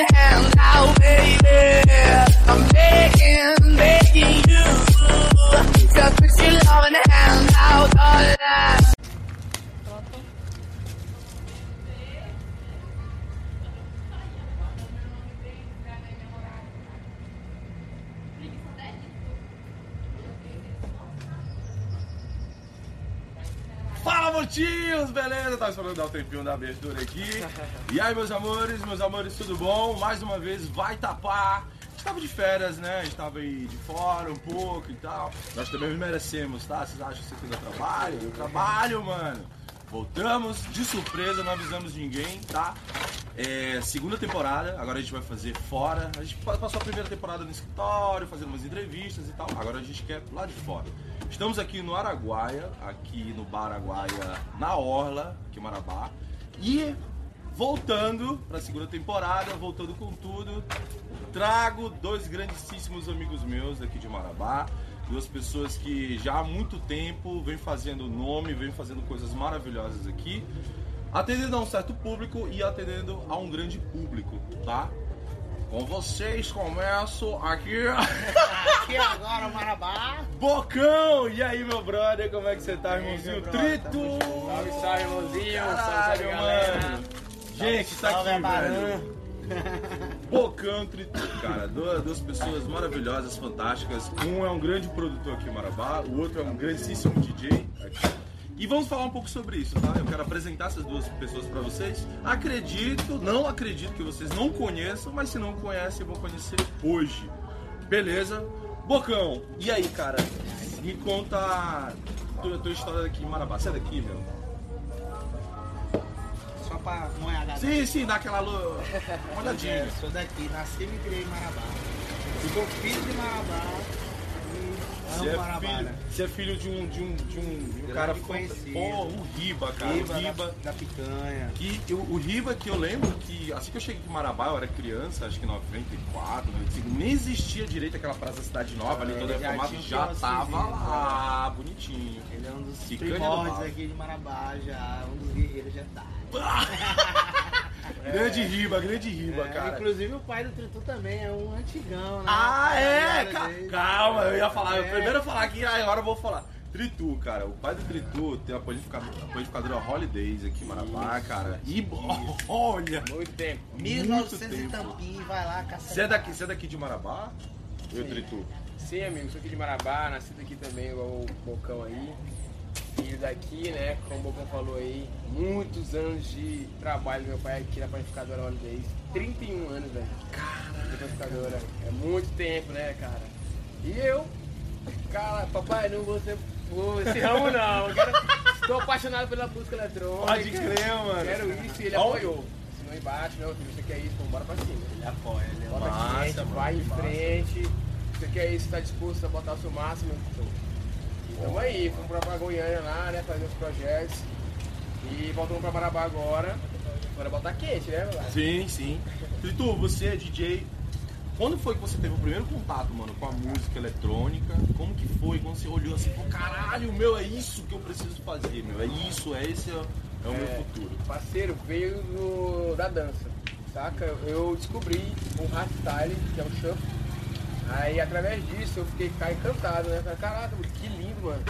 out, baby. I'm begging, begging you. Put your loving out, all motinhos! Beleza? Tava esperando dar o tempinho da abertura aqui. E aí, meus amores, meus amores, tudo bom? Mais uma vez, vai tapar. A gente tava de férias, né? A gente tava aí de fora um pouco e tal. Nós também merecemos, tá? Vocês acham que você fez o trabalho? Eu trabalho, mano. Voltamos de surpresa, não avisamos ninguém, tá? É, segunda temporada, agora a gente vai fazer fora. A gente passou a primeira temporada no escritório, fazendo umas entrevistas e tal. Agora a gente quer lá de fora. Estamos aqui no Araguaia, aqui no Bar Araguaia, na Orla, aqui em Marabá. E voltando para a segunda temporada, voltando com tudo, trago dois grandíssimos amigos meus aqui de Marabá. Duas pessoas que já há muito tempo vêm fazendo nome, vêm fazendo coisas maravilhosas aqui, atendendo a um certo público e atendendo a um grande público, tá? Com vocês começo aqui. Aqui agora, Marabá. Bocão! E aí, meu brother, como é que você tá, aí, irmãozinho? Trito! Salve, salve, irmãozinho. salve, Caralho, salve, galera. mano! Gente, tá Salve, aqui, Abaran. velho. Trito, cara. Duas, duas pessoas maravilhosas, fantásticas. Um é um grande produtor aqui em Marabá, o outro é um grandíssimo DJ aqui. E vamos falar um pouco sobre isso, tá? Eu quero apresentar essas duas pessoas pra vocês. Acredito, não acredito que vocês não conheçam, mas se não conhecem, vão conhecer hoje. Beleza? Bocão, e aí, cara? Me conta a tua, tua história daqui em Marabá. É daqui, meu? Pra molhar a. Sim, sim, dá aquela lu- uma olhadinha. Sou daqui, nasci e me criei em Marabá. Sou filho de Marabá Você é, filho, né? você é filho de um, de um, de um, de um Grande cara conhecido. Pô, o Riba, cara. Riba, o Riba. Da, da picanha. Que, eu- o Riba que eu lembro que assim que eu cheguei em Marabá, eu era criança, acho que em 94, 95, nem existia direito aquela praça Cidade Nova ali, É, toda já reformada, tinha um já tava lá, bonitinho. Ele é um dos do primórdios mal. aqui de Marabá já, um dos guerreiros já tá. Grande Riba, grande Riba, É, cara. Inclusive o pai do Tritu também é um antigão, né? Ah, é? A Ca- dele. Calma, eu ia falar. Eu É. primeiro eu falar aqui, aí agora eu vou falar. Tritu, cara. O pai do Tritu tem a panificadora, a panificadora Holidays aqui em Marabá, cara. E olha! Muito tempo. 1900 e tempo. tampinho, vai lá, caça. Você é daqui, você é daqui de Marabá? Eu. Tritu. Sim, amigo, sou aqui de Marabá, nascido aqui também, igual o Bocão aí. Filho daqui, né, como o Bocão falou aí, muitos anos de trabalho meu pai aqui na panificadora Holidays. 31 anos, velho. Caralho. panificadora. É muito tempo, né, cara? E eu, cara, papai, não vou ser esse ramo não. Quero, estou apaixonado pela música eletrônica. Pode crer, mano. Quero isso e ele apoiou. Assinou embaixo, filho, você quer isso, então bora pra cima. Ele apoia, ele Bota Massa, frente, mano, vai em massa. frente. Você quer isso, tá disposto a botar o seu máximo? Então, Tamo aí, fomos pra pra Goiânia lá, né, fazer os projetos. E voltamos pra Marabá agora. Agora botar quente, né, meu lado? Sim, sim. Tritu, você é DJ. Quando foi que você teve o primeiro contato, mano, com a música eletrônica? Como que foi? Quando você olhou assim, pô, caralho, meu, é isso que eu preciso fazer, meu. É isso, é esse, é, é o meu futuro. Parceiro, veio do, da dança, saca? Eu descobri o hardstyle, que é o shuffle. Aí através disso eu fiquei ficar encantado, né? Caraca, que lindo, mano.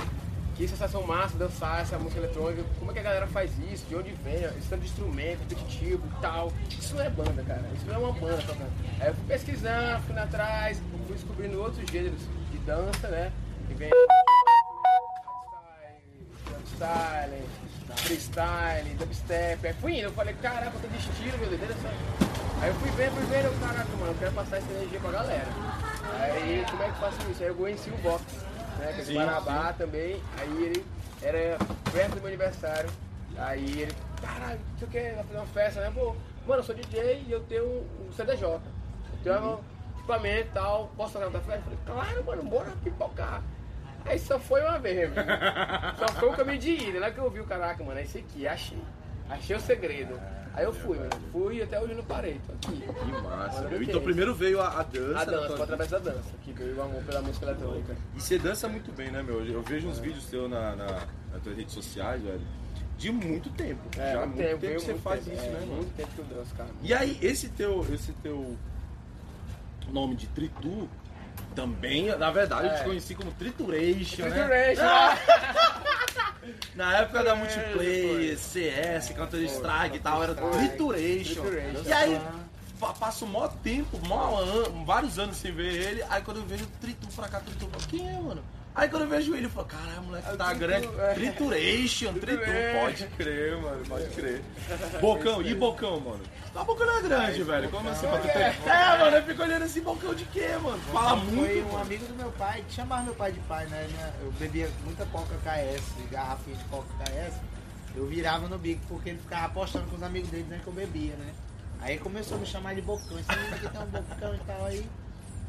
Que sensação massa dançar essa música eletrônica. Como é que a galera faz isso? De onde vem? Esse tanto de instrumento, repetitivo e tal. Isso não é banda, cara. Isso não é uma banda tocando. Aí eu fui pesquisando, fui atrás, fui descobrindo outros gêneros de dança, né? Que vem hardstyle, freestyle, dubstep. Aí fui indo, eu falei, caraca, todo estilo, meu Deus. Aí eu fui vendo, fui vendo, eu, caraca, mano, eu quero passar essa energia pra galera. Aí como é que eu faço isso? Aí eu conheci o Box, né? Que é de Marabá também. Aí ele era perto do meu aniversário. Aí ele, caralho, não sei o que, vai fazer uma festa, né? Pô, mano, eu sou DJ e eu tenho um CDJ. Eu tenho um equipamento e tal, posso tocar na festa? Eu falei, claro, mano, bora pipocar. Aí só foi uma vez, meu. Só foi um caminho de ida. Lá que eu vi o caraca, mano, é esse aqui, achei. Achei o segredo. Aí eu fui, mano. Fui e até hoje não parei, tô aqui. Que massa, Mano, meu. Então primeiro veio a, a dança. A dança, tua foi através da dança, que veio o amor pela música eletrônica. E você dança muito bem, né, meu? Eu vejo uns vídeos teus na, na, nas tuas redes sociais, velho. de muito tempo. É, Já muito tempo, que você muito faz tempo, isso, é, né, mano? Muito tempo que eu danço, cara. E aí, esse teu, esse teu nome de Tritu também, na verdade, eu te É. conheci como Trituration, né? Trituration, Na época da É, Multiplayer, CS, Counter Strike e tal, era Trituration. E aí, passo mó tempo, mó an- vários anos sem ver ele, aí quando eu vejo Tritu pra cá, Tritu pra quem é, mano? Aí quando eu vejo ele, eu falo, caralho, moleque É tá Tritu, grande. é. Trituration, Tritu, Trituration. pode crer, mano, pode crer. Bocão, e Bocão, mano? Tá Bocão não é grande, velho. Como assim pra tu ter... É, mano, eu fico olhando assim, Bocão de quê, mano? Fala Foi muito, um mano. amigo do meu pai, que chamava meu pai de pai, né? Eu bebia muita Coca KS, garrafinha de Coca KS. Eu virava no bico porque ele ficava apostando com os amigos dele né, que eu bebia, né? Aí começou a me chamar de bocão. Esse menino aqui tem um bocão e tal. Aí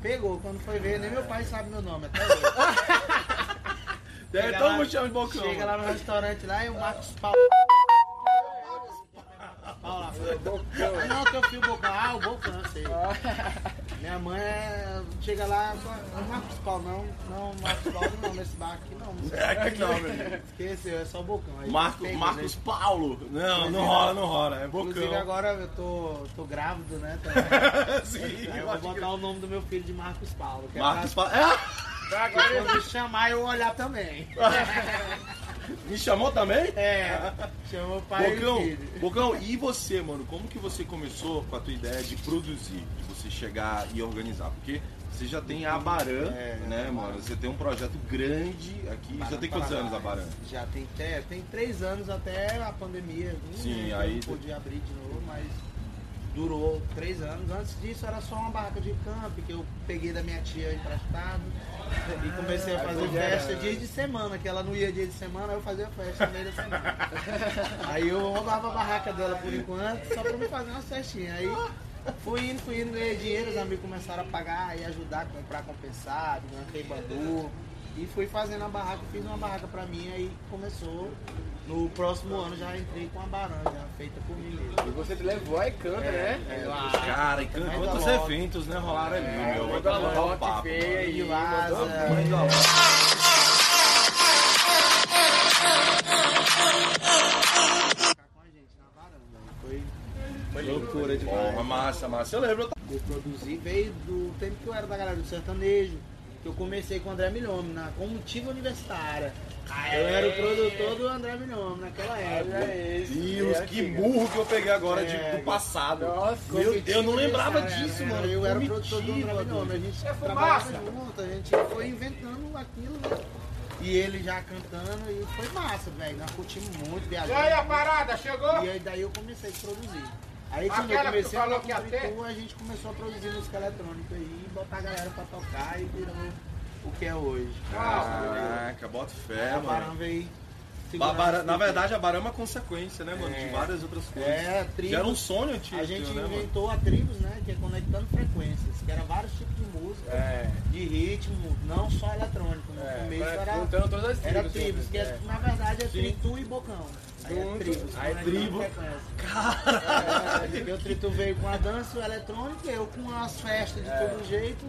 pegou. Quando foi ver, nem meu pai sabe meu nome até hoje. Chega todo mundo chama de Bocão. Chega lá no restaurante lá e o Marcos Paulo. Paulo lá, Ah, não, teu filho Bocão. Ah, o Bocão, sei. Minha mãe é- chega lá, fala, não Marcos Paulo, não, não, Marcos Paulo não, nesse bar aqui não. É que não, meu. Esqueceu, é só o Bocão. Aí Marco, pegou, Marcos né? Paulo. Não, não Inclusive- rola, não rola. É Inclusive Bocão. agora eu tô, tô grávido, né? Sim, Aí eu eu vou acho que- botar o nome do meu filho de Marcos Paulo. Que Marcos é Paulo. É? pra quando me chamar eu olhar também. Me chamou também? É, chamou o pai Bocão, e filho. Bocão, e você, mano? Como que você começou com a tua ideia de produzir? Você chegar e organizar? Porque você já tem a Baran, É, né, mano? Baran. Você tem um projeto grande aqui. já tem quantos anos a Baran? Já tem, é, tem três anos até a pandemia. vir, Sim, né, aí- não podia abrir de novo, mas durou três anos. Antes disso era só uma barraca de camp que eu peguei da minha tia emprestado. E comecei a fazer festa né? dia de semana, que ela não ia dia de semana, eu fazia festa no meio da semana. Aí eu roubava a barraca dela por enquanto, só pra me fazer uma festinha. Aí fui indo, fui indo, ganhei dinheiro, os amigos começaram a pagar e ajudar a comprar compensado, ganhei bambu. E fui fazendo a barraca, fiz uma barraca pra mim, aí começou. No próximo ano já entrei com a baranja, feita por mim mesmo. E você levou aí canta, né? é, Lá. Cara, e Manda quantos eventos, né, rolaram ali, É, meu? Vai manda dar logo, um papo. feia mano. aí. E vaza. Loucura Porra, massa, massa. Eu lembro. eu produzi, veio do tempo que eu era da galera do sertanejo, que eu comecei com o André Milhome, na comitiva universitária. Eu era o produtor do André Milhome naquela época. Deus, É que burro que eu peguei agora de- É. do passado. Nossa, Meu Deus, eu não lembrava Universitária, disso, né? mano. Eu era o produtor do André Milhome. A gente É trabalhava junto, a gente foi inventando aquilo, né? E ele já cantando e foi massa, velho. Nós curtimos muito, E aí a viajamos. parada, chegou? E aí daí eu comecei a produzir. Aí quando Aquela eu comecei a que? Tritu, a gente começou a produzir música eletrônica aí, botar a galera pra tocar e virou o que é hoje. Caraca, bota fé, a mano. Veio. Na verdade, a Barão é uma consequência, né, mano? De É. várias outras coisas. É, Que tribos. era um sonho antigo, A gente né, mano? inventou a tribos, né? Que é conectando frequências, que era vários tipos de música, É. de ritmo, não só eletrônico. No É, começo era, todas as era tribos, tribos, que é, é. na verdade é Sim. tritu e bocão. Aí é tribos, aí conectando tribo. É, porque o tritu veio com a dança, o eletrônico, eu com as festas de É. todo jeito.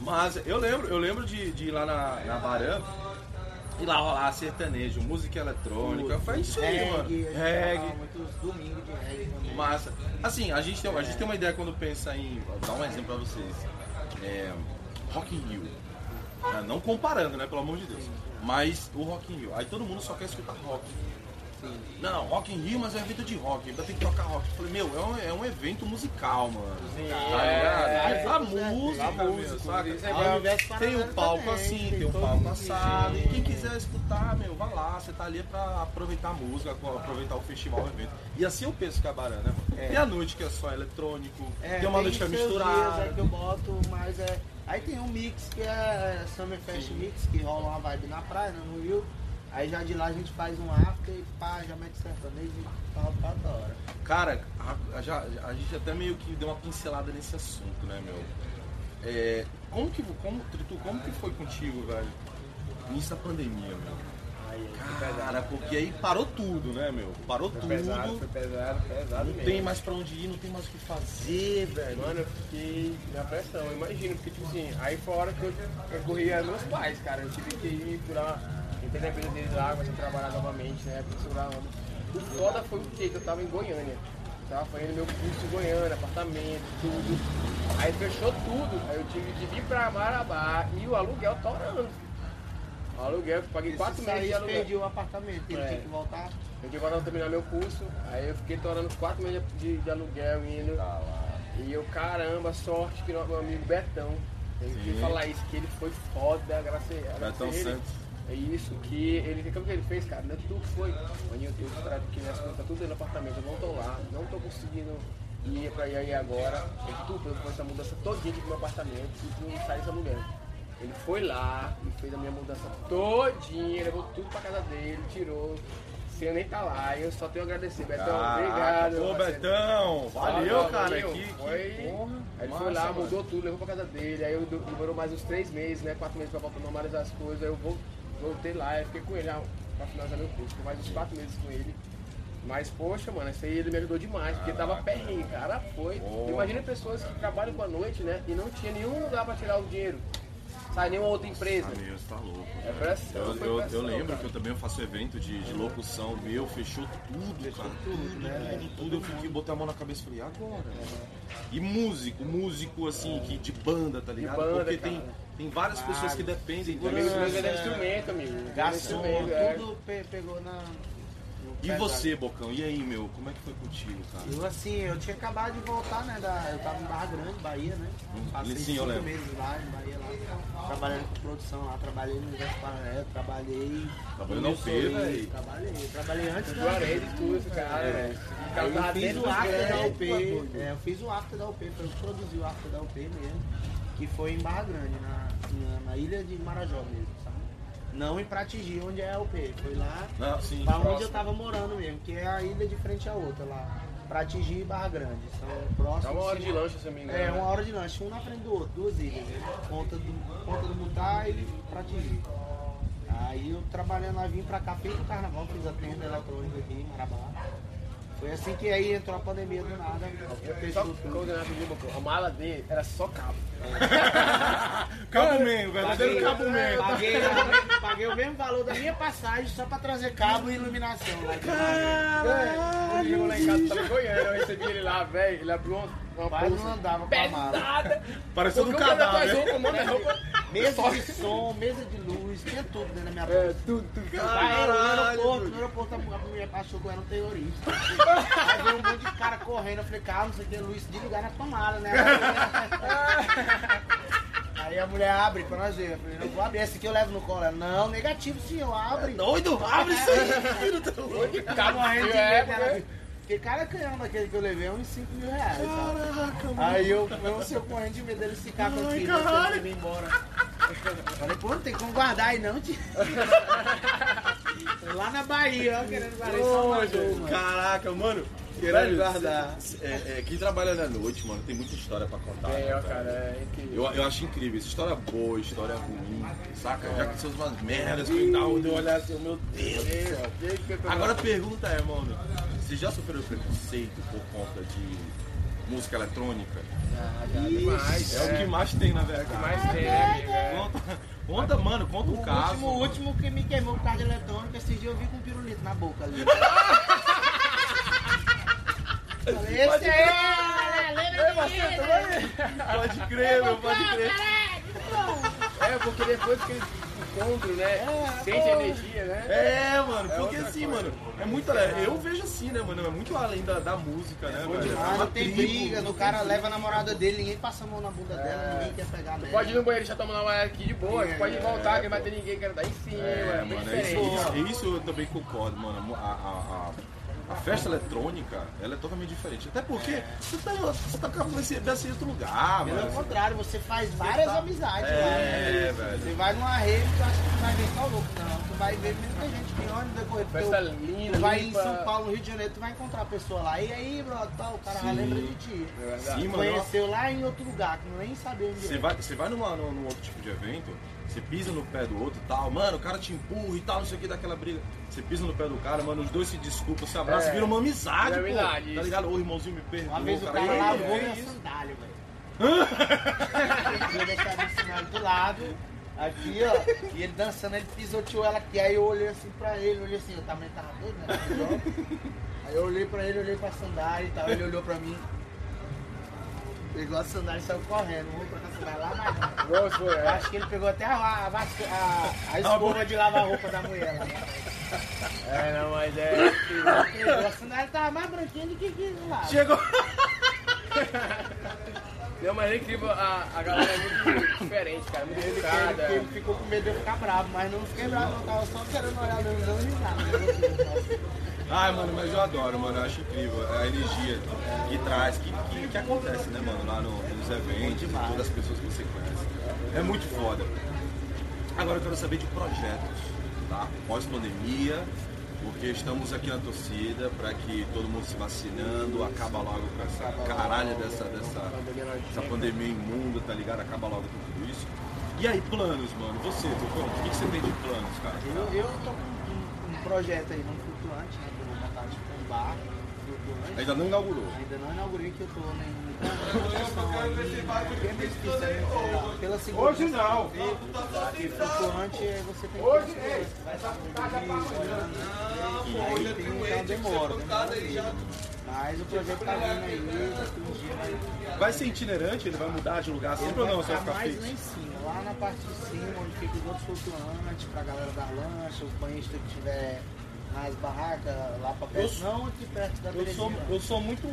Mas eu lembro, eu lembro de, de ir lá na, na Barã e lá rolar sertanejo, música eletrônica. Foi isso aí, reggae, mano. Reggae. muitos domingos de reggae também. Massa. Assim, a gente, tem, a gente tem uma ideia quando pensa em. Vou dar um exemplo pra vocês. É, Rock in Rio. Ah, Não comparando, né? Pelo amor de Deus. Mas o Rock in Rio. Aí todo mundo só quer escutar rock. Não, Rock in Rio, mas é um evento de rock. Ainda tem que tocar rock. Eu falei, meu, é um, é um evento musical, mano. Sim, Tá é, ligado? é, é, a é, música, a música, é o universo Tem paralelo um palco também, assim, tem um palco assado. E quem quiser escutar, meu, vai lá. Você tá ali pra aproveitar a música, aproveitar o festival, o evento. E assim eu penso é Barana, né, mano? É. Tem a noite que é só eletrônico, É, tem uma noite que é dias misturada. aí que eu boto, mas é. Aí tem um mix que é Summer Fest Mix, que rola uma vibe na praia, né, no Rio. Aí já de lá a gente faz um after e pá, já mete sertanejo e tal, pra da hora. Cara, a, a- já, a gente até meio que deu uma pincelada nesse assunto, né, meu? É, como que, como, Tritu, como que foi contigo, velho? Início da pandemia, meu. Cara, porque aí parou tudo, né, meu? Parou Foi tudo. pesado, foi pesado, pesado Não mesmo. tem mais pra onde ir, não tem mais o que fazer, velho. Mano, eu fiquei na pressão, eu imagino, porque tipo assim, aí fora que eu recorri a meus pais, cara, eu tive que ir por lá, entrei na empresa deles lá, comecei a trabalhar novamente, né, pra segurar a onda. O foda foi o quê? Que eu tava em Goiânia. Tava fazendo meu curso em Goiânia, apartamento, tudo. Aí fechou tudo. Aí eu tive de vir pra Marabá e o aluguel torando. O aluguel, eu paguei quatro meses de aluguel. perdi o apartamento, ele É. tinha que voltar. Eu tive que terminar meu curso, aí eu fiquei torando quatro meses de, de aluguel indo. Tá E eu, caramba, sorte que meu amigo Betão, tem que falar isso, que ele foi foda, graças a graças Betão a. Santos. É isso, que ele, que ele fez, cara? Não é tudo foi. Maninho, eu tenho que minhas contas tudo dentro do apartamento, eu não tô lá, não tô conseguindo ir pra aí agora. Eu tu, eu vou essa mudança todinha aqui pro meu apartamento e não sai desse aluguel. Ele foi lá e fez a minha mudança todinha, levou tudo pra casa dele, tirou. Eu nem tá lá, eu só tenho a agradecer. Betão, Caraca, obrigado. Parceiro. Betão, valeu, cara. valeu. Que, que Foi- porra. Aí ele foi lá, mano. mudou tudo, levou pra casa dele. Aí eu demorou mais uns três meses, né? Quatro meses pra voltar a normalizar as coisas. Aí eu vol- voltei lá, eu fiquei com ele ah, pra finalizar meu curso. Fiquei mais uns quatro meses com ele. Mas, poxa, mano, isso aí ele me ajudou demais, porque tava perrengue, cara. Foi. Imagina pessoas que trabalham com a noite, né? E não tinha nenhum lugar pra tirar o dinheiro. Sai nenhuma outra empresa. Ah, meu, você tá louco. É pressão, Eu, pressão, eu lembro cara. que eu também faço evento de, de locução meu, fechou tudo, cara. Tudo, né? tudo, tudo. Eu fiquei, botei a mão na cabeça e falei, agora? E músico, músico assim, que, de banda, tá ligado? banda, Porque cara. tem, tem várias pessoas que dependem disso. meu vendendo instrumento, amigo. Vendendo Garçom, instrumento, é. tudo pe- pegou na. no E você, Bocão? E aí, meu? Como é que foi contigo, cara? Eu assim, eu tinha acabado de voltar, né? Da, eu tava em Barra Grande, Bahia, né? Passei Sim, eu cinco lembro. meses lá em Bahia, lá, trabalhando com produção lá, trabalhei no Universo Paralelo, trabalhei. Trabalhou no na UP, velho. Trabalhei, trabalhei antes da. Juarez e tudo, cara, É. Aí tava eu fiz o after da UP, é, eu fiz o after da UP, foi eu que produzi o after da UP mesmo, que foi em Barra Grande, na, na, ilha de Marajó mesmo, sabe? Não em Pratigi, onde é a UP, foi lá Não, sim, pra onde próximo. eu tava morando mesmo, que é a ilha de frente à outra lá. Pratigi e Barra Grande, são próximos. Dá uma hora de lanche, se me engano. É, uma hora de lanche, um na frente do outro, duas ilhas, né? Ponta do, Ponta do Mutá e Pratigi. Aí eu trabalhando lá, vim pra cá, fiz o carnaval, fiz a tenda eletrônica aqui em Marabá. Foi assim que aí entrou a pandemia do nada, Só tudo. quando eu Bocão, a mala dele era só cabo. Cabo Man, verdadeiro Cabo Man. Paguei, paguei o mesmo valor da minha passagem só pra trazer cabo e iluminação. Lá de Velho, Ele chegou lá em casa, tava Goiânia, eu recebi ele lá, velho. Ele abriu uma, uma Quase não andava com a mala. Parecendo um faz cadáver. roupa, manda roupa. Mesa de som, mesa de luz, tinha tudo dentro da minha É, bolsa. tudo, tudo. Aí no Caralho, aeroporto, doido. no aeroporto a mulher achou que eu era um terrorista. Aí veio um monte de cara correndo, eu falei, calma, não sei o que, Luiz, de ligar na tomada, né? Aí a mulher abre pra nós ver. Eu falei, não vou abrir, esse aqui eu levo no colo. Ela, não, negativo senhor, abre. Doido, abre isso aí. Tá morrendo de É, medo. ela- Porque cada canhão daquele que eu levei é uns 5 mil reais. sabe? Caraca, mano. Aí eu, eu seu correndo de medo dele ficar com aquilo, caralho. ele ir embora. Falei, pô, não tem como guardar aí não, tio. Lá na Bahia, ó, querendo guardar mano. Caraca, mano. Querendo guardar. É, é, quem trabalha na noite, mano, tem muita história pra contar. É, né, cara, é incrível. Eu, eu acho incrível, essa história boa, história ruim, saca? Já que são umas merdas que dá onde eu olhar assim, meu Deus do céu. Agora a pergunta é, mano, você já sofreu preconceito por conta de música eletrônica? É, o que mais tem na verdade. mais tem, né? É. Conta, conta, mano, conta um O caso. último, o último que me queimou por causa de eletrônica, esse dia eu vi com um pirulito na boca ali. Falei, esse lembra de mim? Pode crer, meu, pode crer. É, porque depois que eles encontram, né? Sente a energia, né? É, mano, É porque assim, coisa. mano, é muito além. Eu vejo assim, né, mano? É muito além da, da música, né, velho? Ah, uma não tem tribo, briga, não o cara leva a namorada dele, ninguém passa a mão na bunda dela, ninguém quer pegar nela. Pode ir no banheiro e já tomar uma aqui de boa. pode voltar, que não vai ter ninguém que dar em cima. É, É, mano, é isso, isso eu também concordo, mano. A, a, a, a festa eletrônica, ela é totalmente diferente. Até porque você tá, você tá com a desse em outro lugar, Pelo contrário, você faz várias amizades É, lá. né? velho. Você vai numa rede, tu acha que tu vai ver só louco, não. Tu vai ver muita gente que olha no decorrer do Festa teu- linda, Tu vai em limpa. São Paulo, no Rio de Janeiro, tu vai encontrar a pessoa lá. E aí, brother, tal, o cara Sim. lembra de ti. É verdade. Sim, mano. Conheceu lá em outro lugar, que nem sabia onde Você é. vai, você vai numa, num, num outro tipo de evento, você pisa no pé do outro e tal, mano, o cara te empurra e tal, não sei o que, daquela briga. Você pisa no pé do cara, mano, os dois se desculpam, se abraçam, É. vira uma amizade, Vira pô. amizade, Tá ligado? Ô, irmãozinho, me perdoa, Uma vez o cara. cara aí, lavou é minha sandália, velho. Eu deixar ele ensinado do lado. Aqui, ó. E ele dançando, ele pisoteou ela aqui. Aí eu olhei assim pra ele, olhei assim, eu também tava doido, né? Aí eu olhei pra ele, olhei pra sandália e tal. Ele olhou pra mim. Pegou a sandália e saiu correndo. Trocar a sandália lá foi, Eu é. acho que ele pegou até a, a, a, a escova de lavar roupa da mulher lá. É, não, mas é. Pegou a sandália tava mais branquinha do que aquilo lá. Chegou. Não, mas é incrível, a, a galera é muito diferente, cara, muito Ele, educada. ele, ele ficou com medo de eu ficar bravo, mas não fiquei bravo, não. Tava só querendo olhar meu dando risada. Ai, mano, mas eu adoro, mano. Eu acho incrível a energia que traz, que, que, que acontece, né, mano, lá no- nos eventos, com todas as pessoas que você conhece. É muito foda. Agora eu quero saber de projetos, tá? Pós-pandemia, porque estamos aqui na torcida para que todo mundo se vacinando, acaba logo com essa caralha dessa, dessa, essa pandemia imunda, tá ligado? Acaba logo com tudo isso. E aí, planos, mano? Você, Tucão, o que, que você tem de planos, cara? Eu, eu tô com um, projeto aí, um flutuante, né? Um bar. Ainda não inaugurou. Ainda não inaugurei que eu tô né, em construção aí. Porque é né? Pela segunda Hoje não. Porque flutuante é você tem que Hoje, ter ei, vai estar e aí tem uma demora, né? Mas o projeto tá vindo aí, dias vai ser itinerante? Ele vai mudar de lugar sempre ou não? Vai ficar mais lá em cima, lá na parte de cima, onde fica os outros flutuantes, pra galera da lancha, os banhistas que tiver nas barracas lá pra perto, Eu- não aqui perto da Eu sou, eu sou muito.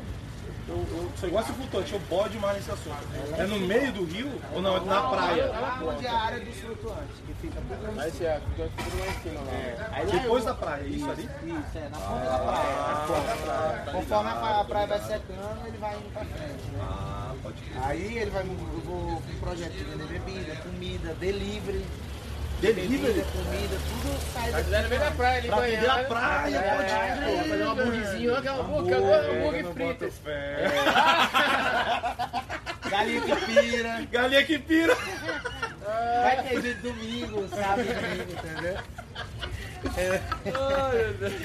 Eu, eu sou igual esse flutuante, eu bode mais nesse assunto. É no meio do rio ou não? É na praia? Lá onde é a área dos flutuantes, que fica tudo lá em Aí cima. você é, tudo lá em cima lá. Aí lá Depois eu- da praia, isso ali? Isso, é, na ponta da praia. na ponta. Conforme a praia, a praia vai secando, ele vai indo pra frente, né? Ah, pode crer. Aí ele vai, eu vou com um projeto de bebida, comida, delivery. Delivery? Comida, tudo sai Tá daqui. no meio da praia ali, Pra vender banhado. a praia, é, pode é, crer. Fazer um hambúrguerzinho, olha que hambúrguer, Hambúrguer, frito. Galinha que pira. Galinha que pira. Vai ter de domingo, sábado e domingo, entendeu?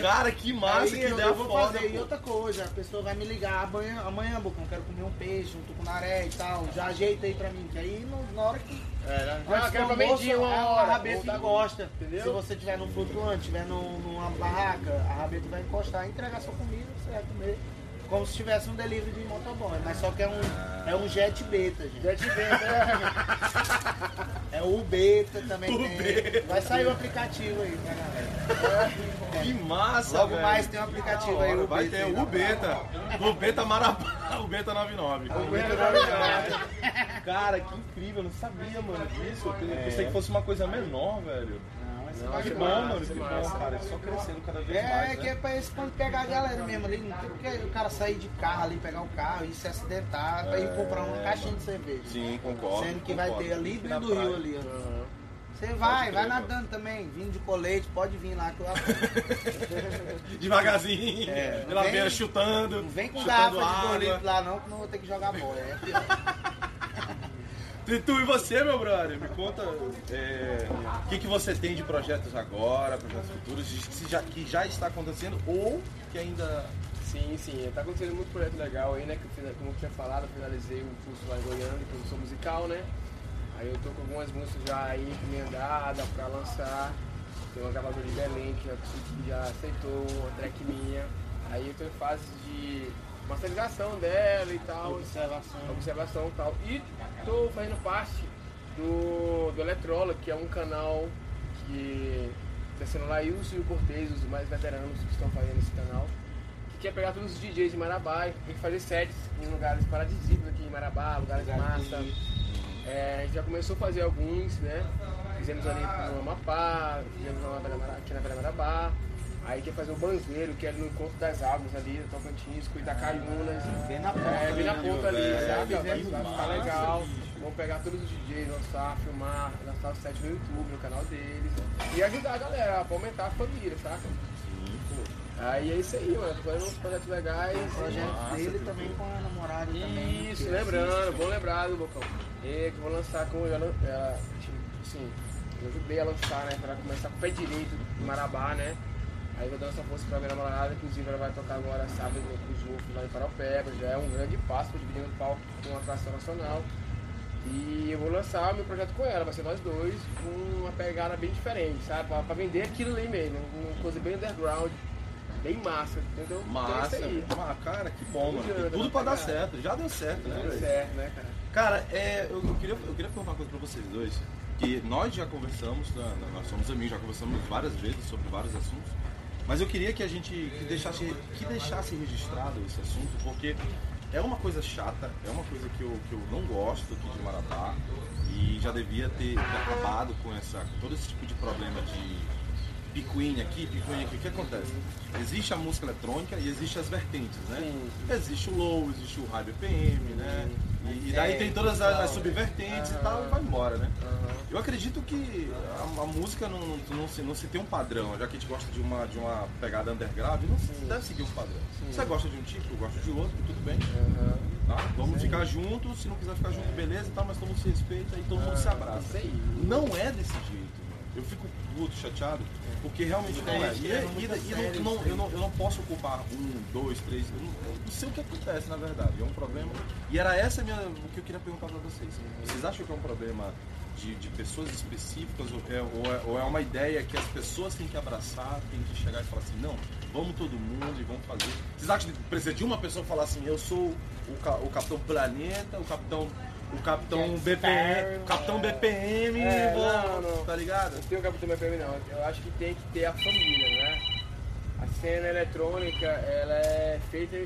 Cara, que massa, Aí que eu, ideia eu vou foda. fazer. E pô. outra coisa, a pessoa vai me ligar amanhã, amanhã, Bocão, quero comer um peixe, um tucunaré e tal. Já ajeita aí pra mim, que aí no- na hora que. É, antes não, do quero comer dia uma a- hora. A rabeta encosta. Entendeu? Se você tiver num flutuante, tiver num- numa barraca, a rabeta vai encostar, entregar sua comida, você vai comer. Como se tivesse um delivery de motoboy, mas só que é um, é um jet beta, gente. Te vê, né? É o beta também O tem. beta. Vai sair o aplicativo aí pra galera. Que massa, Logo velho. mais tem um aplicativo aí, o Vai Beta ter o Beta. O Beta Marabá. O Beta 99. Cara, que incrível. Eu não sabia, mano, disso. Eu pensei que fosse uma coisa menor, velho. Não, Que ser bom, massa. mano. Que bom, cara. É só crescendo cada vez É, mais, que é né? pra esse quando pegar a galera mesmo ali, não tem porque o cara sair de carro ali, pegar o carro e se acidentar pra ir comprar uma caixinha de cerveja. Sim, concordo. Sendo que vai ter ali dentro do rio ali. Você vai, crer, vai mano. nadando também, vindo de colete, pode vir lá que eu Devagarzinho, É, pela vem- beira, chutando. Não vem com garrafa de litros lá não, que não vou ter que jogar bola. É pior. E tu e você, meu brother, me conta é, o que, que você tem de projetos agora, projetos futuros, que já, que já está acontecendo ou que ainda. Sim, sim, tá acontecendo muito projeto legal aí, né? Que eu, como eu tinha falado, eu finalizei o curso lá em Goiânia de produção musical, né? Aí eu tô com algumas músicas já aí encomendadas pra lançar. Tem uma gravadora de Belém que já, já aceitou uma track minha. Aí eu tô em fase de masterização dela e tal. Observação. observação e tal. E tô fazendo parte do, do Eletrola, que é um canal que está sendo lá e o Cortez, os mais veteranos que estão fazendo esse canal. Que quer pegar todos os DJs de Marabá e fazer sets em lugares paradisíacos aqui em Marabá, lugares massa. É, a gente já começou a fazer alguns, né? Fizemos ali no Amapá, fizemos aqui na Beira Marabá. Aí quer fazer o Banzeiro, que é no Encontro das Águas ali, no Tocantins, com Itacaiunas. Bem na ponta É, bem na ali, ponta ali, velho. sabe? Vai, vai ficar legal. Vamos pegar todos os DJs, lançar, filmar, lançar o set no YouTube, no canal deles. E ajudar a galera pra aumentar a família, saca? Aí é isso aí, mano. Tô fazendo uns projetos legais. O projeto dele também com a namorada também. Isso, que lembrando, bom lembrado, Bocão. E que eu vou lançar com ela, ela assim, eu ajudei a lançar, né? Pra começar com o pé direito em Marabá, né? Aí vou dando essa força pra minha namorada, inclusive ela vai tocar agora sábado no Cruz Wolf lá em Paraupeba, já é um grande passo, dividindo o palco com uma atração nacional. E eu vou lançar o meu projeto com ela, vai ser nós dois, com uma pegada bem diferente, sabe? Pra, pra vender aquilo ali mesmo, uma coisa bem underground, bem massa, entendeu? Então é Massa. Ah, cara, que bom, mano. Tudo pra dar certo. Já deu certo, né? Deu certo, né, cara? Cara, é, eu, eu queria, eu queria perguntar uma coisa pra vocês dois. Que nós já conversamos, né, nós somos amigos, já conversamos várias vezes sobre vários assuntos. Mas eu queria que a gente que deixasse, que deixasse registrado esse assunto, porque é uma coisa chata, é uma coisa que eu, que eu não gosto aqui de Marabá e já devia ter, ter acabado com, essa, todo esse tipo de problema de picuinha aqui, picuinha aqui. O que acontece? Existe a música eletrônica e existe as vertentes, né? Existe o low, existe o high BPM, né? E, e daí tem todas as, as subvertentes e tal, e vai embora, né? Eu acredito que a, a música não, não, não se, não se tem um padrão, já que a gente gosta de uma, de uma pegada underground, não se deve seguir um padrão. Você gosta de um tipo, eu gosto de outro, tudo bem. Tá? Vamos ficar juntos, se não quiser ficar junto, beleza, tá? mas todo mundo se respeita e todo mundo se abraça. Isso aí. Não é desse jeito, mano. Eu fico puto, chateado, porque realmente não é. E, É, e- muito e sério não- eu, não, eu não posso culpar um, dois, três. Eu não, eu não sei o que acontece, na verdade. É um problema. E era essa minha, o que eu queria perguntar pra vocês. Vocês acham que é um problema de, de pessoas específicas ou é, ou, é, ou é uma ideia que as pessoas têm que abraçar, têm que chegar e falar assim, não, vamos todo mundo e vamos fazer. Vocês acham que precisa de uma pessoa falar assim, eu sou o, o Capitão Planeta, o Capitão. O Capitão BPM, Capitão. BPM, É, não, não. tá ligado? Não tem o Capitão BPM não. Eu acho que tem que ter a família, né? A cena eletrônica, ela é feita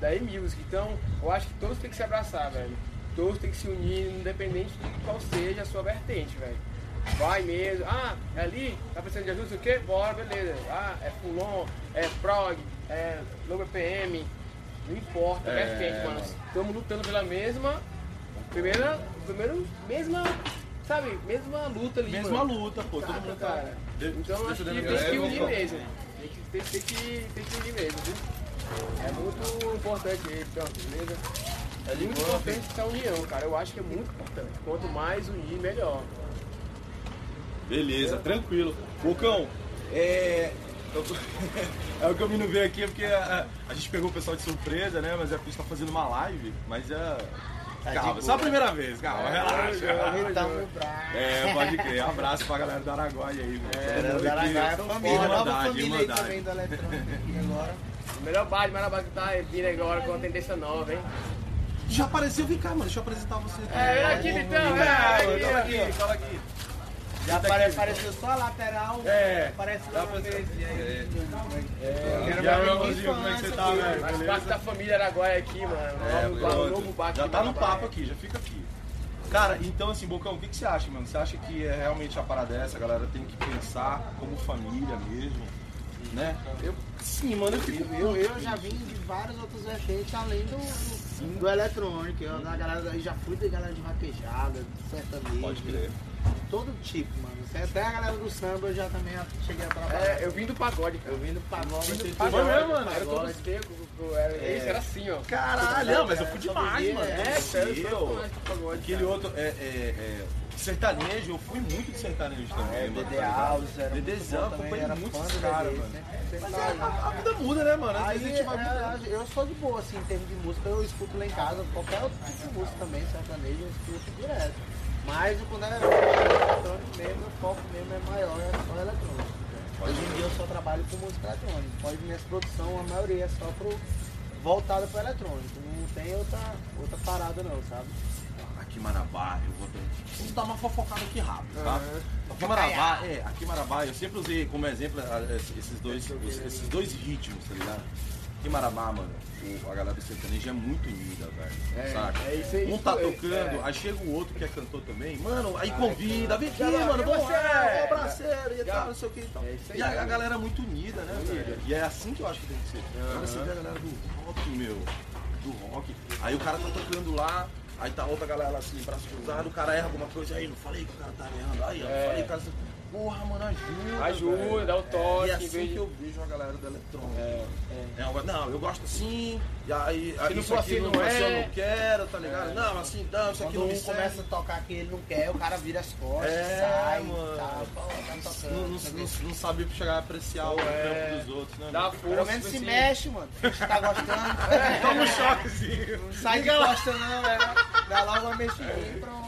da E-Music. Então, eu acho que todos têm que se abraçar, velho. Todos têm que se unir, independente de qual seja a sua vertente, velho. Vai mesmo. Ah, é ali? Tá precisando de ajuda? O quê? Bora, beleza. Ah, é Fulon, é Prog, é Low BPM. Não importa, É, vertente, mano. Estamos lutando pela mesma. Primeira. Primeiro, mesma. Sabe? Mesma luta ali. Mesma mano. luta, pô, todo Saca, mundo tá. cara. de- Então acho que tem que unir mesmo. Tem que, tem, tem que, tem que unir mesmo, viu? É muito importante isso, então, beleza? É muito importante essa união, cara. Eu acho que é muito importante. Quanto mais unir, melhor. Beleza, tranquilo. Bocão, é. é o que eu me não veio aqui, é porque a, a gente pegou o pessoal de surpresa, né? Mas é porque a gente tá fazendo uma live, mas é. Tá calma, só a primeira vez, calma, É, relaxa. É, pode crer. Abraço pra galera do Araguaia aí, mano. É, mundo da aqui. Aragaia, família, nova família aí irmandade. também do eletrônico aqui agora. O melhor bar de Marabá que tá vindo agora com uma tendência nova, hein? Já apareceu, vem cá, mano, deixa eu apresentar você. É, vem aqui, Vitão, É, é, aqui, fala aqui. Já apare- apareceu só a lateral, É. aparece lá pra- uma vez. E aí, É, Quero e meu irmãozinho, como é que você tá, velho? Faz Beleza? parte da família Araguaia aqui, mano. É, Novo, já tá no papo aqui, já fica aqui. Cara, então assim, Bocão, o que, que você acha, mano? Você acha que é realmente a parada dessa, a galera tem que pensar como família mesmo, né? Eu, sim, mano, eu fico... Eu, eu já vim de várias outras vertentes além do, do, do eletrônico. Eu, da galera, eu já fui da galera de vaquejada, de sertanejo. Pode crer. Todo tipo, mano. Até a galera do samba eu já também cheguei a trabalhar. É, eu vim do pagode, cara. Eu vim do pagode. Vim do eu pagode, mesmo, mano? Era todo seco, era, esse era assim, ó. Caralho, não, mas eu fui É, demais, mano. é, É, sério, eu pagode, Aquele cara. outro, é, é, é, sertanejo, eu fui muito de sertanejo também, É, mano. Dedé tá ligado? Alves, era Dedezão, acompanhei era muito caras, Dedé, mano. sempre Mas é, a, vida muda, né, mano? Às Aí, vezes a gente vai mudando. é, eu sou de boa, assim, em termos de música, eu escuto lá em casa, qualquer outro tipo de música também, sertanejo, eu escuto direto. Mas quando é eletrônico mesmo, o foco mesmo é maior, é só eletrônico. Hoje em dia eu só trabalho com música eletrônica. Pode minha produção, a maioria é só pro voltada pro eletrônico. Não tem outra, outra parada não, sabe? Aqui Marabá, eu vou ter... Vamos dar uma fofocada aqui rápido, tá? Aham. Aqui Marabá, é, aqui Marabá, eu sempre usei como exemplo ah, esse- esses dois, esses dois ritmos, tá ligado? Aqui em Marabá, mano, o- a galera do sertanejo é muito unida, velho, É, saca? é isso aí, um tá isso aí, tocando, é. aí chega o outro que é cantor também, mano, aí Ah, convida, vem aqui, mano, vamos você? lá, ó, braceiro e tal, não sei o que e tal. É E a, a galera é muito unida, né, velho? E é assim que eu acho que tem que ser. Agora você vê a galera do rock, meu, do rock, aí o cara tá tocando lá, aí tá outra galera assim, braço cruzado, o cara erra alguma coisa, aí não falei que o cara tá errando, aí, ó, É. falei que o cara... Porra, mano, ajuda, Ajuda, velho. dá o toque, E é em assim que eu vejo a galera do eletrônico. É, É uma- não, eu gosto assim, e aí, aí não isso for aqui assim, não, não assim, é. eu não quero, tá ligado? É. Não, assim, não, isso aqui Quando não me um serve. começa a tocar que ele não quer, o cara vira as costas, É, sai, mano. tá, pô, tá tocando. Não, não, não, não sabe chegar a apreciar o É. trampo dos outros, né? Dá força. Pelo menos se assim. mexe, mano. Se tá gostando. Toma um choquezinho. Não sai de costa não, velho. Dá logo uma mexidinha e pronto.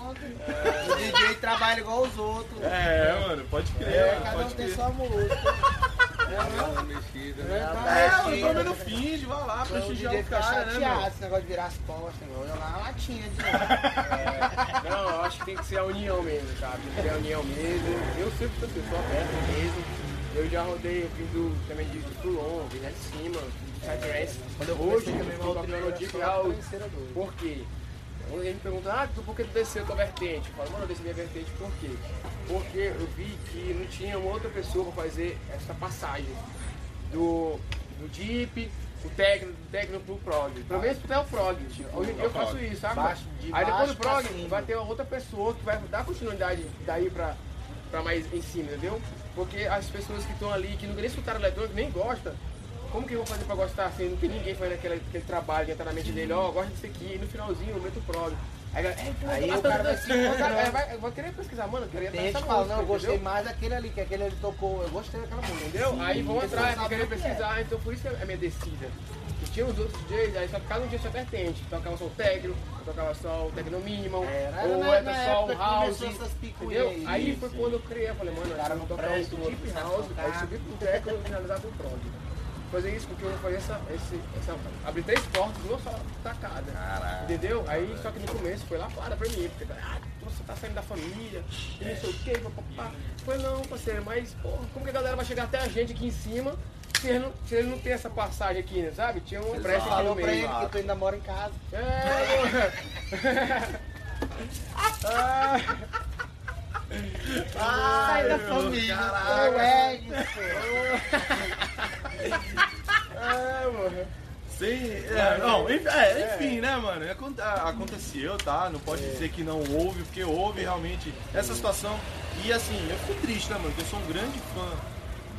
O DJ trabalha igual os outros. É, mano, pode crer, É, cada um pode tem crer. sua música. Né? É, É, tá mano, mexida. pelo menos finge, vai lá, o prestigiar o fica cara, né, chateado, meu? esse negócio de virar as costas, meu. Olha lá uma latinha de novo. Não, eu acho que tem que ser a união mesmo, sabe? Tem que ser a união mesmo. Eu sempre sou pessoa aberta mesmo. Eu já rodei, eu vim do, também de, Toulon, vim lá de cima, de eu Hoje, eu tô Deep era só House. Por quê? Quando ele me pergunta, ah, tu- por que tu desceu a tua vertente? Eu falo, mano, eu desci minha vertente por quê? Porque eu vi que não tinha uma outra pessoa para fazer essa passagem do, do Deep, o técnico, do técnico pro prog. Pelo menos até o prog. Hoje em dia eu faço isso, sabe? Baixo- de Aí depois do prog vai ter outra pessoa que vai dar continuidade daí pra, pra mais em cima, entendeu? Porque as pessoas que estão ali, que não nem escutaram eletrônico, nem gostam, como que eu vou fazer pra gostar assim? Não tem ninguém fazendo aquele, aquele trabalho que entra na mente dele, ó, gosta disso aqui, e no finalzinho eu meto o prog. Aí, é, pô, Aí tá o cara vai vai, vai querer pesquisar, mano, eu queria Tem gente fala, não, eu gostei mais daquele ali, que aquele ali tocou. Eu gostei daquela música. Entendeu? aí vão atrás querer pesquisar, então por isso que é a minha descida. E tinha os outros DJs, aí só cada um tinha sua vertente. Tocava só o techno, tocava só o techno minimal, Era, ou na- era na só o house. Entendeu? aí. Aí foi quando eu criei, eu falei, mano, cara não tocar um o deep sabe house, aí subir pro techno e finalizar com o prog. Fazer isso porque eu vou fazer essa, esse, essa, abrir três portas numa só tacada. Entendeu? Aí só que no começo foi lá fora pra mim, porque ah, você tá saindo da família, e não sei o que, papapá. Foi não, parceiro, mas porra, como que a galera vai chegar até a gente aqui em cima se ele não, se ele não tem essa passagem aqui, né, sabe? Tinha uma brecha aqui no Falou pra meio. ele que tu ainda mora em casa. É, ah, Sai da família. caraca. Eu é isso. ah, mano. Sim, é, não, enfim, é, enfim, né, mano? Aconte- Aconteceu, tá? Não pode dizer que não houve, porque houve realmente essa situação. E assim, eu fico triste, né, mano? Porque eu sou um grande fã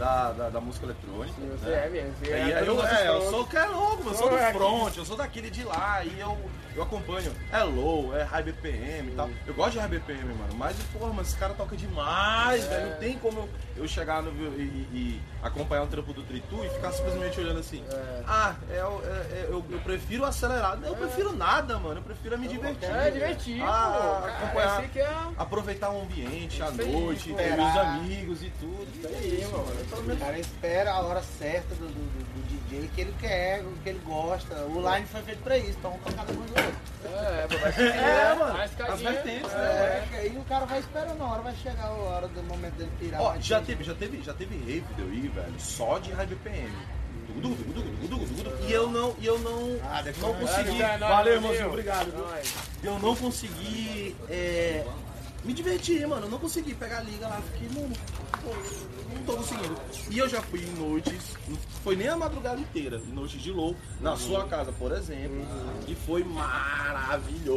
da, da, da música eletrônica. Você né? é mesmo. Você é aí eu, é, eu os sou o cara louco, eu sou do Sou front, eu sou daquele de lá, e eu, eu acompanho. É low, é high BPM e tal. Eu gosto de high BPM, mano, mas, porra, mas esse cara toca demais, É. velho. Não tem como eu, eu chegar no, e, e- e acompanhar um trampo do Tritu e ficar simplesmente olhando assim. É. Ah, é, o- é- é- eu, eu prefiro acelerado. Não, Eu prefiro nada, mano. Eu prefiro é me divertir. É divertido, Ah, pô. Acompanhar. é... Aproveitar o ambiente, a Isso noite, ter meus amigos e tudo. Isso aí, mano. O cara espera a hora certa do, do- do- do DJ que ele quer, o que ele gosta. O line foi feito pra isso, pra um tocar depois do outro. É, pô, vai ser É, mano, as vertentes, é, né? É, aí o cara vai esperando a hora, vai chegar a hora do momento dele tirar. Ó, já teve, já teve, já teve rave deu aí, velho, só de high BPM. Dugu, dugu, dugu, dugu, dugu, dugu, dugu. E eu não, e eu não, Ah, não consegui. Não, Valeu, irmãozinho, obrigado. Eu não consegui é, me divertir, mano. Eu não consegui pegar a liga lá. Fiquei, mano, tô conseguindo. E eu já fui em noites, não foi nem a madrugada inteira, noites de low, na sua casa, por exemplo. E foi maravilhoso,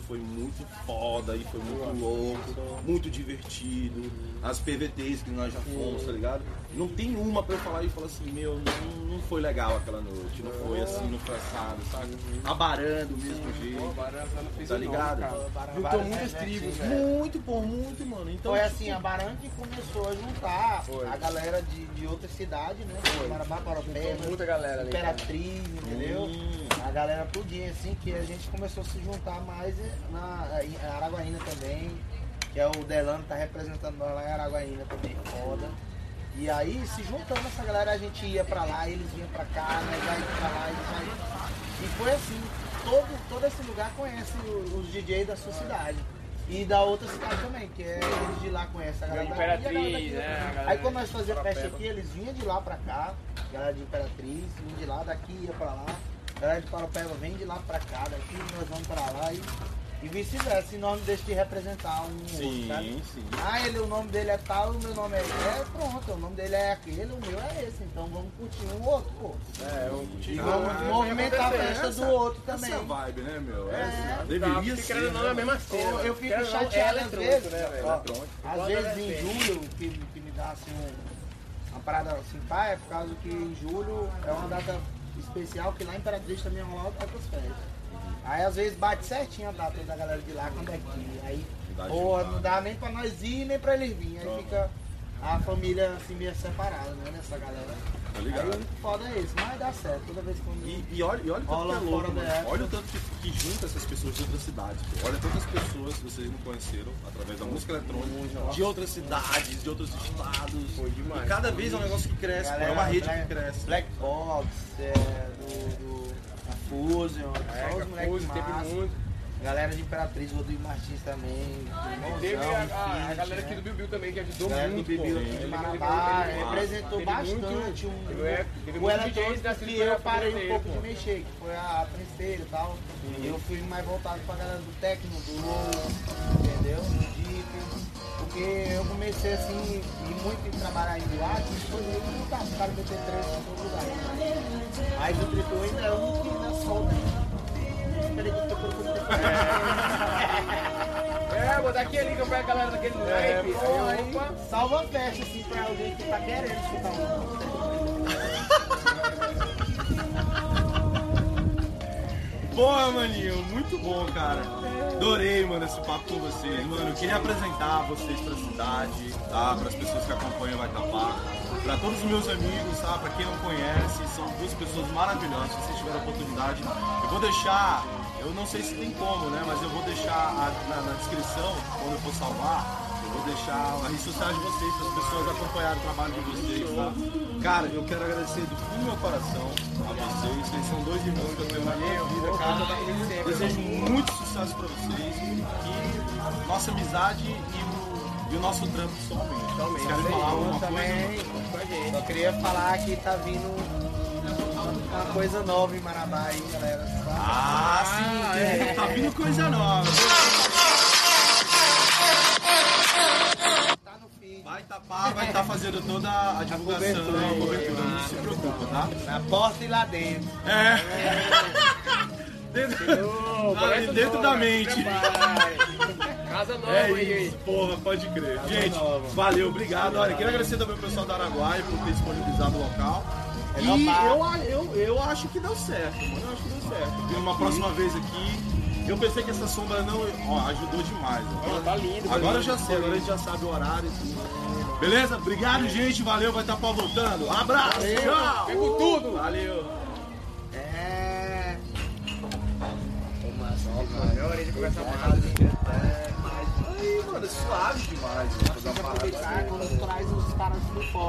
foi muito foda e foi muito louco, muito divertido. As PVTs que nós já fomos, tá ligado? Não tem uma pra eu falar e falar assim, meu, não, não foi legal aquela noite, não foi assim, não foi assado, sabe? Abarando do mesmo jeito. Tá ligado? Juntou muitas tribos. Muito, por muito, mano. Então, Foi tipo, assim, a Baran que começou a juntar Foi. a galera de, de outras cidades, né? Marabá, Paropeba, Juntou muita galera ali. Imperatriz, entendeu? Hum. A galera tudinha, assim, que a gente começou a se juntar mais na em Araguaína também, que é o Delano tá representando nós lá em Araguaína também, foda. E aí, se juntando essa galera, a gente ia pra lá, eles vinham pra cá, nós já ia pra lá, eles já. E foi assim, todo, todo esse lugar conhece os DJs da sua cidade. E da outra cidade também, que é eles de lá conhecem a galera daqui a galera Imperatriz, né, galera Aí quando nós fazíamos Paropeba. festa aqui, eles vinham de lá pra cá, galera de Imperatriz, vinha de lá, daqui ia pra lá, galera de Paropeba vem de lá pra cá, daqui nós vamos pra lá e, e vice-versa, e nós não deixa de representar um outro, Sim, sabe? sim. Ah, ele, o nome dele é tal, o meu nome é. É, pronto, o nome dele é aquele, o meu é esse. Então vamos curtir um outro, pô. É, eu E Ah, vamos é, movimentar a acontecer, festa do outro também. Essa vibe, né, meu? É. Essa- Tá, deveria ser. querendo não é a mesma cena. Eu- eu né? fico chateado é às vezes. né, velho? Eletrônico. Às vezes é em assim. julho, que, que me dá assim um- uma parada assim, pá, é por causa que em julho é uma data especial que lá em Imperatriz também rola outras festas. Aí às vezes bate certinho a data da galera de lá quando é aqui. Aí, porra, não dá nem pra nós ir nem pra eles virem. Aí Aham. fica a família assim meio separada, né? Nessa galera. Tá Aí ligado? o foda é esse, mas dá certo. Toda vez que eu E, e olha, e olha o tanto Rola que é louco. Olha o tanto que, que junta essas pessoas de outras cidades. pô. Olha quantas pessoas vocês não conheceram através da música eletrônica, de outras cidades, de outros estados. Foi demais. E cada vez é um negócio que cresce, pô. é uma rede que cresce. Black Box, é, do, do Fusion, É, só os moleques teve muito. Galera de Imperatriz, Rodrigo Martins também. Teve a, a- a Infinity, galera né? aqui do Bill também, que ajudou Galera muito. do aqui de Marabá, ele- representou teve bastante muito- um, teve- é, teve o da que eu parei um pouco pô. de mexer, que foi a Princeira e tal. E eu fui mais voltado pra galera do técnico, do low, entendeu? Porque eu comecei assim, e muito em trabalhar em boate, foi eu que mudava, os caras meter três em todo lugar. Mas o tritor ainda é um que ainda solta. Peraí que eu tô procurando. É, vou dar aqui ali que eu pego a galera daquele É, naipe. Aí, opa. salva a festa assim pra alguém que tá querendo escutar um. Porra, maninho, muito bom, cara. Adorei, mano, esse papo com vocês. Mano, eu queria apresentar vocês pra cidade, tá? Para as pessoas que acompanham o Vai Tapar. Pra todos os meus amigos, tá? Pra quem não conhece, são duas pessoas maravilhosas. Se vocês tiverem a oportunidade, eu vou deixar, eu não sei se tem como, né? Mas eu vou deixar a- na, na descrição, quando eu for salvar, vou deixar a rede social de vocês, para as pessoas acompanharem o trabalho de vocês, tá? Cara, eu quero agradecer do fundo do meu coração a vocês. Vocês são dois irmãos que eu tenho na minha vida, cara. Desejo muito sucesso pra vocês. E nossa amizade e o, e o nosso trampo somente. Querem falar alguma coisa? também. Só queria falar que tá vindo uma coisa nova em Marabá aí, galera. Ah, sim, tem- tá vindo coisa nova. Vai tapar, vai estar fazendo toda a divulgação, a cobertura. não se preocupa, tá? Na porta e lá dentro. É. Dentro, começa dentro nova, da se mente. Casa nova É aí. isso, porra, pode crer. Gente, valeu, obrigado. Olha, queria agradecer também o pessoal da Araguaia por ter disponibilizado o local. É E eu, eu, eu acho que deu certo, mano. Eu acho que deu certo. E uma próxima vez aqui, eu pensei que essa sombra não. Ó, ajudou demais. ó. Tá lindo. tá Agora eu já sei, agora a gente já sabe o horário e tudo. Beleza? Obrigado, gente. Valeu, vai estar pau voltando. Abraço, tchau. Pegou tudo. Valeu. É. Melhor ele conversar mais. Aí, mano, é suave demais. Tem que aproveitar quando traz os caras do fora.